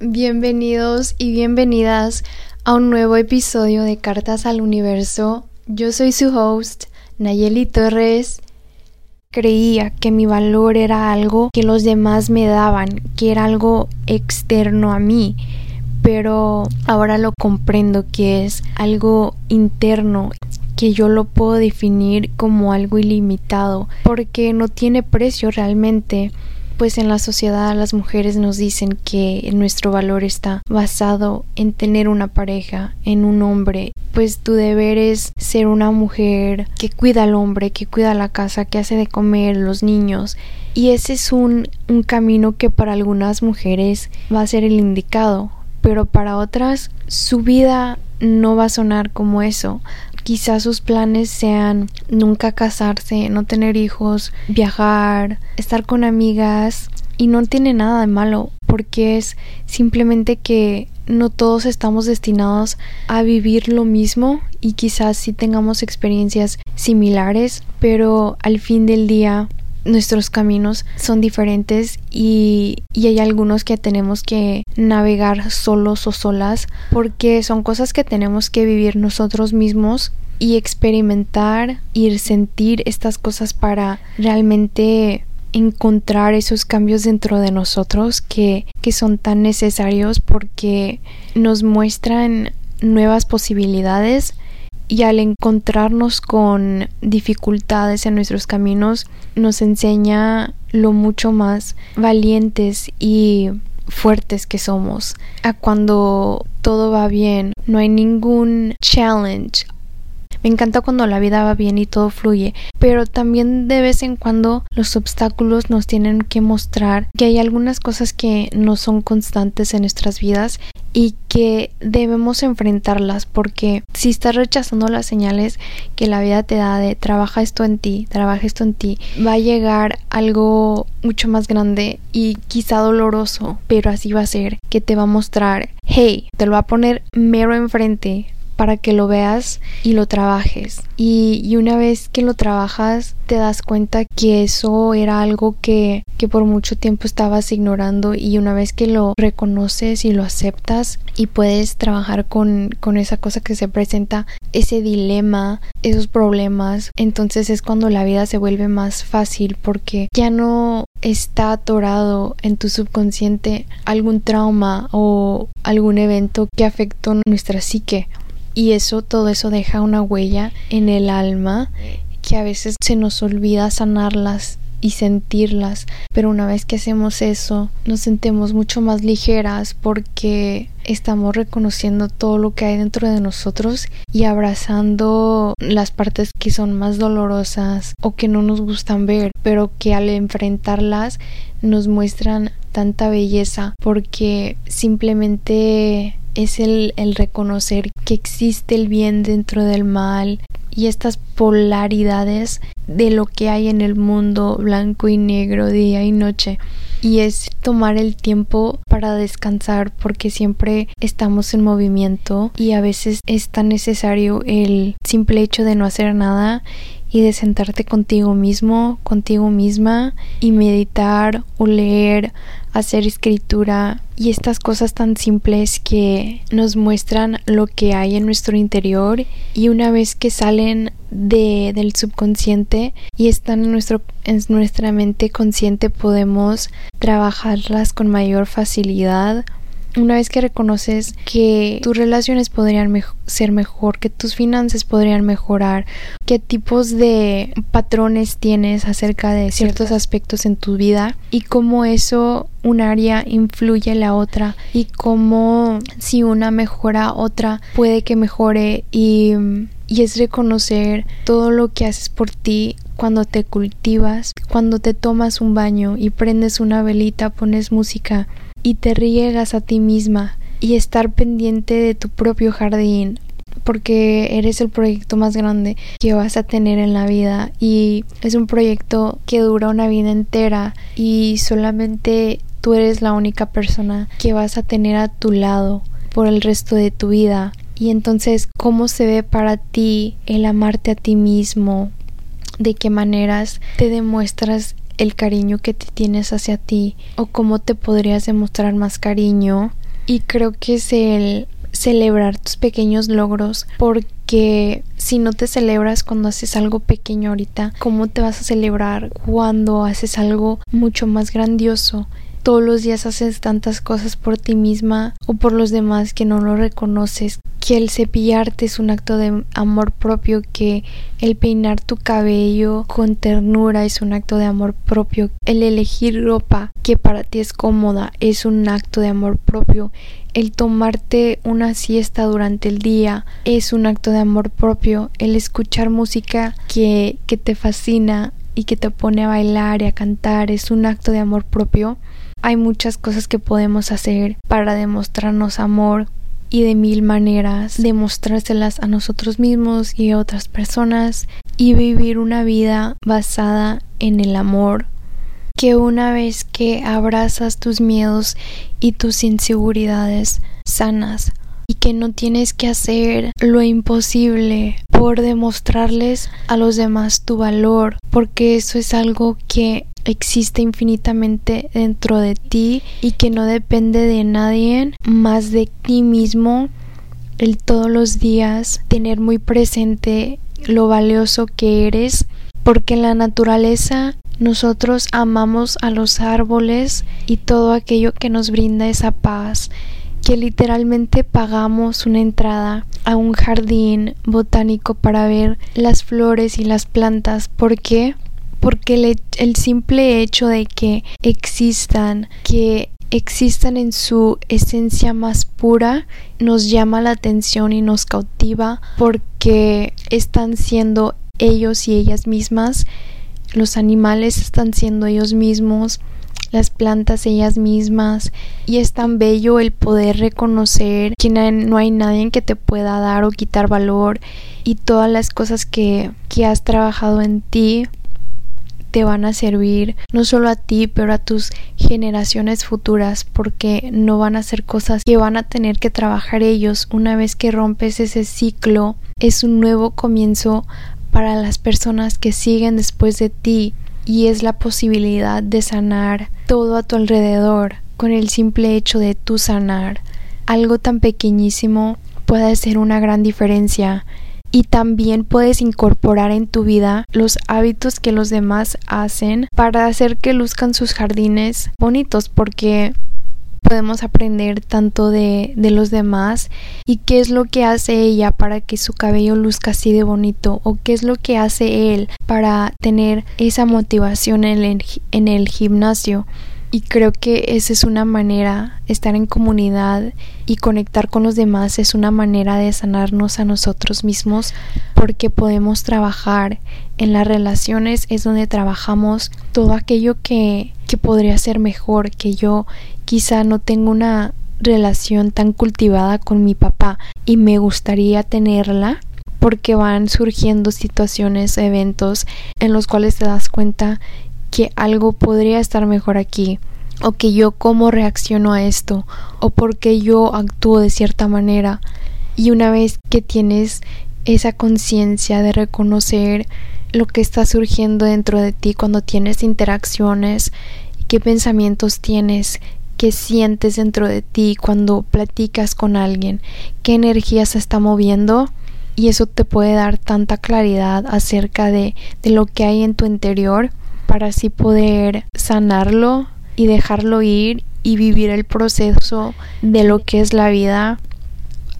Bienvenidos y bienvenidas a un nuevo episodio de Cartas al Universo. Yo soy su host, Nayeli Torres. Creía que mi valor era algo que los demás me daban, que era algo externo a mí, pero ahora lo comprendo que es algo interno que yo lo puedo definir como algo ilimitado, porque no tiene precio realmente pues en la sociedad las mujeres nos dicen que nuestro valor está basado en tener una pareja, en un hombre. Pues tu deber es ser una mujer que cuida al hombre, que cuida la casa, que hace de comer los niños. Y ese es un, un camino que para algunas mujeres va a ser el indicado, pero para otras su vida no va a sonar como eso. Quizás sus planes sean nunca casarse, no tener hijos, viajar, estar con amigas y no tiene nada de malo porque es simplemente que no todos estamos destinados a vivir lo mismo y quizás sí tengamos experiencias similares, pero al fin del día nuestros caminos son diferentes y, y, hay algunos que tenemos que navegar solos o solas porque son cosas que tenemos que vivir nosotros mismos y experimentar y sentir estas cosas para realmente encontrar esos cambios dentro de nosotros que, que son tan necesarios porque nos muestran nuevas posibilidades y al encontrarnos con dificultades en nuestros caminos nos enseña lo mucho más valientes y fuertes que somos. A cuando todo va bien no hay ningún challenge me encanta cuando la vida va bien y todo fluye, pero también de vez en cuando los obstáculos nos tienen que mostrar que hay algunas cosas que no son constantes en nuestras vidas y que debemos enfrentarlas porque si estás rechazando las señales que la vida te da de trabaja esto en ti, trabaja esto en ti, va a llegar algo mucho más grande y quizá doloroso, pero así va a ser, que te va a mostrar, hey, te lo va a poner mero enfrente, para que lo veas y lo trabajes. Y, una vez que lo trabajas, te das cuenta que eso era algo que, que por mucho tiempo estabas ignorando y una vez que lo reconoces y lo aceptas y puedes trabajar con, con esa cosa que se presenta, ese dilema, esos problemas, entonces es cuando la vida se vuelve más fácil porque ya no está atorado en tu subconsciente algún trauma o algún evento que afectó nuestra psique y eso, todo eso deja una huella en el alma que a veces se nos olvida sanarlas y sentirlas, pero una vez que hacemos eso nos sentimos mucho más ligeras porque estamos reconociendo todo lo que hay dentro de nosotros y abrazando las partes que son más dolorosas o que no nos gustan ver, pero que al enfrentarlas nos muestran tanta belleza porque simplemente es el, el reconocer que existe el bien dentro del mal y estas polaridades de lo que hay en el mundo blanco y negro, día y noche. Y es tomar el tiempo para descansar porque siempre estamos en movimiento y a veces es tan necesario el simple hecho de no hacer nada y de sentarte contigo mismo, contigo misma y meditar o leer, hacer escritura y estas cosas tan simples que nos muestran lo que hay en nuestro interior y una vez que salen de, del subconsciente y están en, nuestro, en nuestra mente consciente podemos trabajarlas con mayor facilidad una vez que reconoces que tus relaciones podrían ser mejor, que tus finanzas podrían mejorar, qué tipos de patrones tienes acerca de ciertos aspectos en tu vida y cómo eso un área influye en la otra y cómo si una mejora otra puede que mejore y, y es reconocer todo lo que haces por ti cuando te cultivas, cuando te tomas un baño y prendes una velita, pones música y te riegas a ti misma y estar pendiente de tu propio jardín porque eres el proyecto más grande que vas a tener en la vida y es un proyecto que dura una vida entera y solamente tú eres la única persona que vas a tener a tu lado por el resto de tu vida. Y entonces cómo se ve para ti el amarte a ti mismo de qué maneras te demuestras el cariño que te tienes hacia ti o cómo te podrías demostrar más cariño y creo que es el celebrar tus pequeños logros porque si no te celebras cuando haces algo pequeño ahorita, ¿cómo te vas a celebrar cuando haces algo mucho más grandioso? Todos los días haces tantas cosas por ti misma o por los demás que no lo reconoces, que el cepillarte es un acto de amor propio, que el peinar tu cabello con ternura es un acto de amor propio, el elegir ropa que para ti es cómoda es un acto de amor propio, el tomarte una siesta durante el día es un acto de amor propio, el escuchar música que, que te fascina y que te pone a bailar y a cantar es un acto de amor propio hay muchas cosas que podemos hacer para demostrarnos amor y de mil maneras demostrárselas a nosotros mismos y a otras personas y vivir una vida basada en el amor. Que una vez que abrazas tus miedos y tus inseguridades sanas y que no tienes que hacer lo imposible por demostrarles a los demás tu valor porque eso es algo que existe infinitamente dentro de ti y que no depende de nadie más de ti mismo el todos los días tener muy presente lo valioso que eres porque en la naturaleza nosotros amamos a los árboles y todo aquello que nos brinda esa paz que literalmente pagamos una entrada a un jardín botánico para ver las flores y las plantas. ¿Por qué? Porque el, simple hecho de que existan, que existan en su esencia más pura, nos llama la atención y nos cautiva porque están siendo ellos y ellas mismas, los animales están siendo ellos mismos, las plantas ellas mismas y es tan bello el poder reconocer que no hay nadie que te pueda dar o quitar valor y todas las cosas que, que has trabajado en ti te van a servir no solo a ti, pero a tus generaciones futuras, porque no van a ser cosas que van a tener que trabajar ellos. Una vez que rompes ese ciclo, es un nuevo comienzo para las personas que siguen después de ti y es la posibilidad de sanar todo a tu alrededor con el simple hecho de tú sanar. Algo tan pequeñísimo puede hacer una gran diferencia y también puedes incorporar en tu vida los hábitos que los demás hacen para hacer que luzcan sus jardines bonitos porque podemos aprender tanto de, de, los demás y qué es lo que hace ella para que su cabello luzca así de bonito o qué es lo que hace él para tener esa motivación en el, en el gimnasio y creo que esa es una manera, estar en comunidad y conectar con los demás es una manera de sanarnos a nosotros mismos porque podemos trabajar en las relaciones, es donde trabajamos todo aquello que, que podría ser mejor, que yo quizá no tengo una relación tan cultivada con mi papá y me gustaría tenerla porque van surgiendo situaciones, eventos en los cuales te das cuenta que algo podría estar mejor aquí o que yo cómo reacciono a esto o porque yo actúo de cierta manera. Y una vez que tienes esa conciencia de reconocer lo que está surgiendo dentro de ti cuando tienes interacciones, qué pensamientos tienes, qué sientes dentro de ti cuando platicas con alguien, qué energía se está moviendo y eso te puede dar tanta claridad acerca de, de lo que hay en tu interior para así poder sanarlo y dejarlo ir y vivir el proceso de lo que es la vida.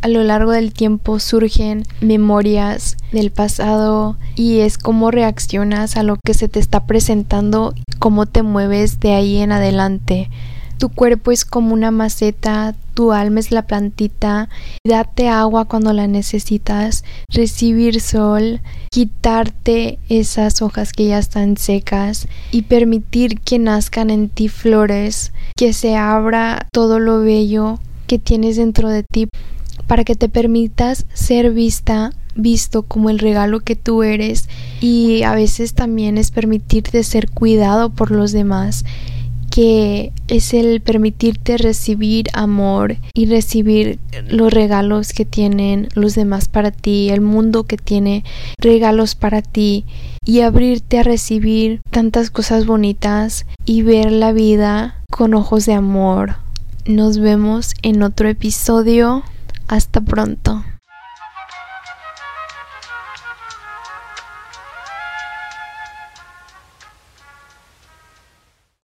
A lo largo del tiempo surgen memorias del pasado y es cómo reaccionas a lo que se te está presentando, cómo te mueves de ahí en adelante. Tu cuerpo es como una maceta, tu alma es la plantita, date agua cuando la necesitas, recibir sol, quitarte esas hojas que ya están secas y permitir que nazcan en ti flores, que se abra todo lo bello que tienes dentro de ti para que te permitas ser vista visto como el regalo que tú eres y a veces también es permitirte ser cuidado por los demás que es el permitirte recibir amor y recibir los regalos que tienen los demás para ti, el mundo que tiene regalos para ti y abrirte a recibir tantas cosas bonitas y ver la vida con ojos de amor. Nos vemos en otro episodio. Hasta pronto.